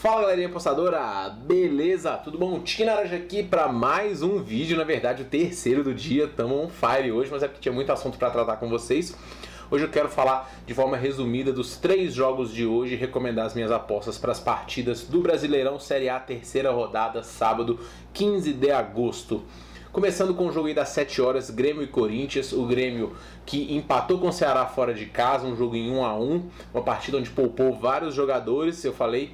Fala galerinha apostadora, beleza? Tudo bom? Tique Naranja aqui para mais um vídeo, na verdade o terceiro do dia, tamo on fire hoje, mas é porque tinha muito assunto para tratar com vocês. Hoje eu quero falar de forma resumida dos três jogos de hoje e recomendar as minhas apostas para as partidas do Brasileirão Série A, terceira rodada, sábado 15 de agosto. Começando com o jogo aí das 7 horas, Grêmio e Corinthians. O Grêmio que empatou com o Ceará fora de casa, um jogo em 1 a 1 uma partida onde poupou vários jogadores. Eu falei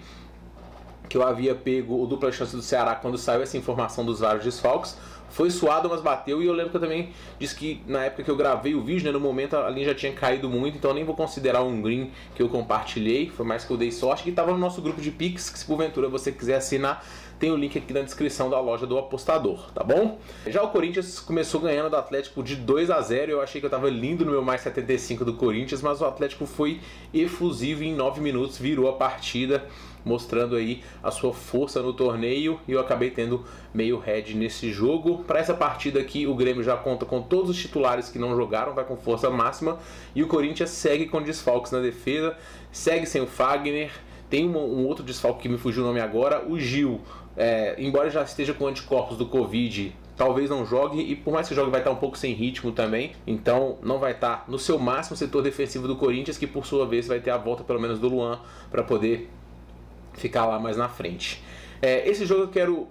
que eu havia pego o dupla chance do Ceará quando saiu essa informação dos vários desfalques. Foi suado, mas bateu. E eu lembro que eu também disse que na época que eu gravei o vídeo, né, no momento a linha já tinha caído muito, então eu nem vou considerar um green que eu compartilhei. Foi mais que eu dei sorte, que estava no nosso grupo de Pix, que se porventura você quiser assinar, tem o link aqui na descrição da loja do apostador, tá bom? Já o Corinthians começou ganhando do Atlético de 2 a 0 Eu achei que eu tava lindo no meu mais 75 do Corinthians, mas o Atlético foi efusivo em 9 minutos, virou a partida mostrando aí a sua força no torneio e eu acabei tendo meio head nesse jogo. Para essa partida aqui, o Grêmio já conta com todos os titulares que não jogaram, vai com força máxima e o Corinthians segue com desfalques na defesa, segue sem o Fagner. Tem um, um outro desfalque que me fugiu o nome agora, o Gil. É, embora já esteja com anticorpos do Covid, talvez não jogue e por mais que jogue vai estar um pouco sem ritmo também, então não vai estar no seu máximo setor defensivo do Corinthians, que por sua vez vai ter a volta pelo menos do Luan para poder ficar lá mais na frente. É, esse jogo eu quero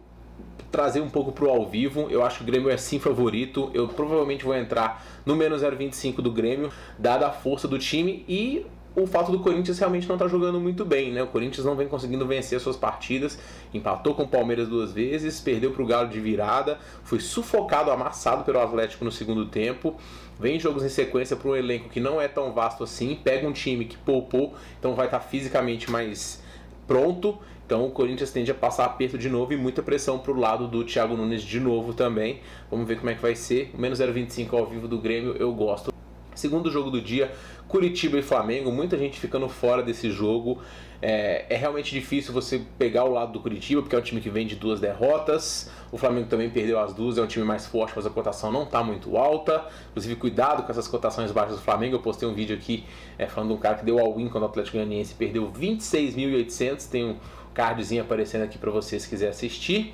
trazer um pouco pro ao vivo. Eu acho que o Grêmio é sim favorito. Eu provavelmente vou entrar no menos 0,25 do Grêmio, dada a força do time e o fato do Corinthians realmente não estar tá jogando muito bem, né? O Corinthians não vem conseguindo vencer suas partidas, empatou com o Palmeiras duas vezes, perdeu para o Galo de virada, foi sufocado, amassado pelo Atlético no segundo tempo. Vem jogos em sequência para um elenco que não é tão vasto assim, pega um time que poupou, então vai estar tá fisicamente mais pronto. Então o Corinthians tende a passar aperto de novo e muita pressão para o lado do Thiago Nunes de novo também. Vamos ver como é que vai ser. O menos 0,25 ao vivo do Grêmio eu gosto. Segundo jogo do dia, Curitiba e Flamengo, muita gente ficando fora desse jogo. É, é, realmente difícil você pegar o lado do Curitiba, porque é um time que vem de duas derrotas. O Flamengo também perdeu as duas, é um time mais forte, mas a cotação não está muito alta. Inclusive, cuidado com essas cotações baixas do Flamengo. Eu postei um vídeo aqui é, falando de um cara que deu all-in quando o Atlético Goianiense perdeu 26.800. Tem um cardzinho aparecendo aqui para você se quiser assistir.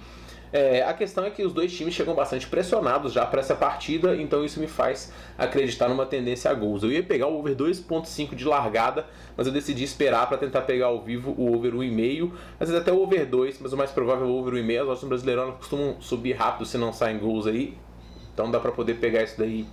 É, a questão é que os dois times chegam bastante pressionados já para essa partida, então isso me faz acreditar numa tendência a gols. Eu ia pegar o over 2.5 de largada, mas eu decidi esperar para tentar pegar ao vivo o over 1,5, às vezes até o over 2, mas o mais provável é o over 1,5. As odds no Brasileirão costumam subir rápido se não saem gols aí, então dá para poder pegar isso daí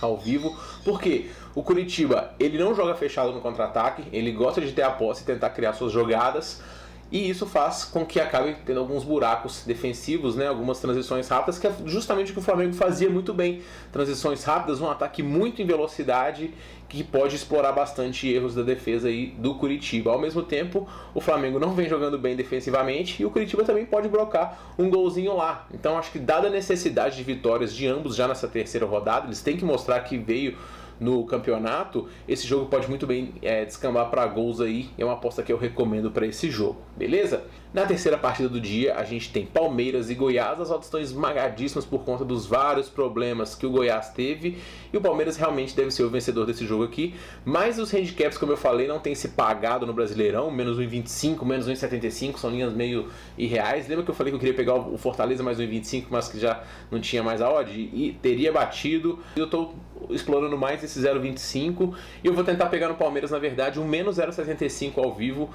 ao vivo. Porque o Curitiba, ele não joga fechado no contra-ataque, ele gosta de ter a posse e tentar criar suas jogadas. E isso faz com que acabe tendo alguns buracos defensivos, né? algumas transições rápidas, que é justamente o que o Flamengo fazia muito bem. Transições rápidas, um ataque muito em velocidade, que pode explorar bastante erros da defesa aí do Curitiba. Ao mesmo tempo, o Flamengo não vem jogando bem defensivamente e o Curitiba também pode brocar um golzinho lá. Então acho que dada a necessidade de vitórias de ambos já nessa terceira rodada, eles têm que mostrar que veio no campeonato, esse jogo pode muito bem é, descambar para gols aí. É uma aposta que eu recomendo para esse jogo, beleza? Na terceira partida do dia, a gente tem Palmeiras e Goiás. As odds estão esmagadíssimas por conta dos vários problemas que o Goiás teve. E o Palmeiras realmente deve ser o vencedor desse jogo aqui. Mas os handicaps, como eu falei, não tem se pagado no Brasileirão. Menos 1,25, menos 1,75 são linhas meio irreais. Lembra que eu falei que eu queria pegar o Fortaleza mais 1,25, mas que já não tinha mais a odd? E teria batido. Eu estou explorando mais esse 0,25 e eu vou tentar pegar no Palmeiras, na verdade, um menos 0,75 ao vivo.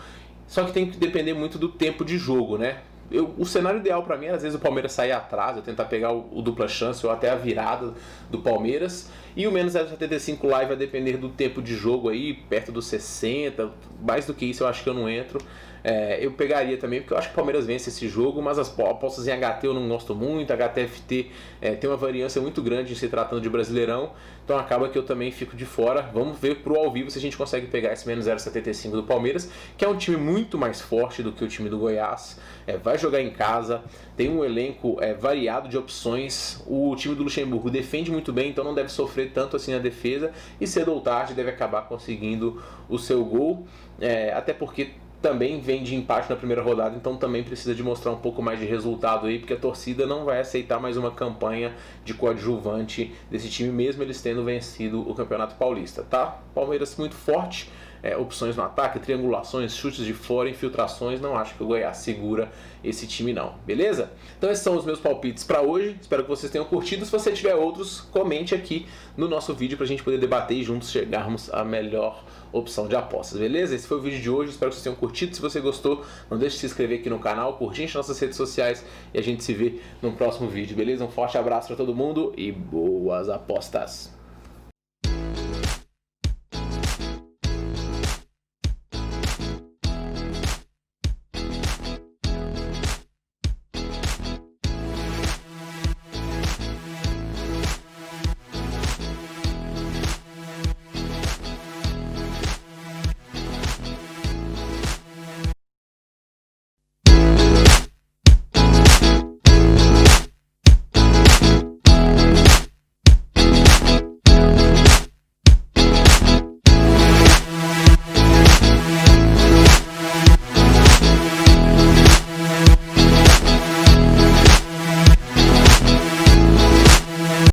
Só que tem que depender muito do tempo de jogo, né? Eu, o cenário ideal para mim é às vezes o Palmeiras sair atrás, eu tentar pegar o, o, dupla chance ou até a virada do Palmeiras. E o menos 0,75 live vai depender do tempo de jogo aí, perto dos 60. Mais do que isso eu acho que eu não entro. É, eu pegaria também, porque eu acho que o Palmeiras vence esse jogo, mas as apostas em HT eu não gosto muito. HTFT é, tem uma variância muito grande em se tratando de Brasileirão, então acaba que eu também fico de fora. Vamos ver pro ao vivo se a gente consegue pegar esse menos 0,75 do Palmeiras, que é um time muito mais forte do que o time do Goiás. É, vai jogar em casa, tem um elenco é, variado de opções. O time do Luxemburgo defende muito bem, então não deve sofrer tanto assim na defesa, e cedo ou tarde deve acabar conseguindo o seu gol, é, até porque também vem de empate na primeira rodada, então também precisa de mostrar um pouco mais de resultado aí, porque a torcida não vai aceitar mais uma campanha de coadjuvante desse time, mesmo eles tendo vencido o Campeonato Paulista, tá? Palmeiras muito forte, é, opções no ataque, triangulações, chutes de fora, infiltrações. Não acho que o Goiás segura esse time, não. Beleza? Então, esses são os meus palpites para hoje. Espero que vocês tenham curtido. Se você tiver outros, comente aqui no nosso vídeo para a gente poder debater e juntos chegarmos à melhor opção de apostas, beleza? Esse foi o vídeo de hoje, espero que vocês tenham curtido. Se você gostou, não deixe de se inscrever aqui no canal, curtir as nossas redes sociais e a gente se vê no próximo vídeo, beleza? Um forte abraço para todo mundo e boas apostas!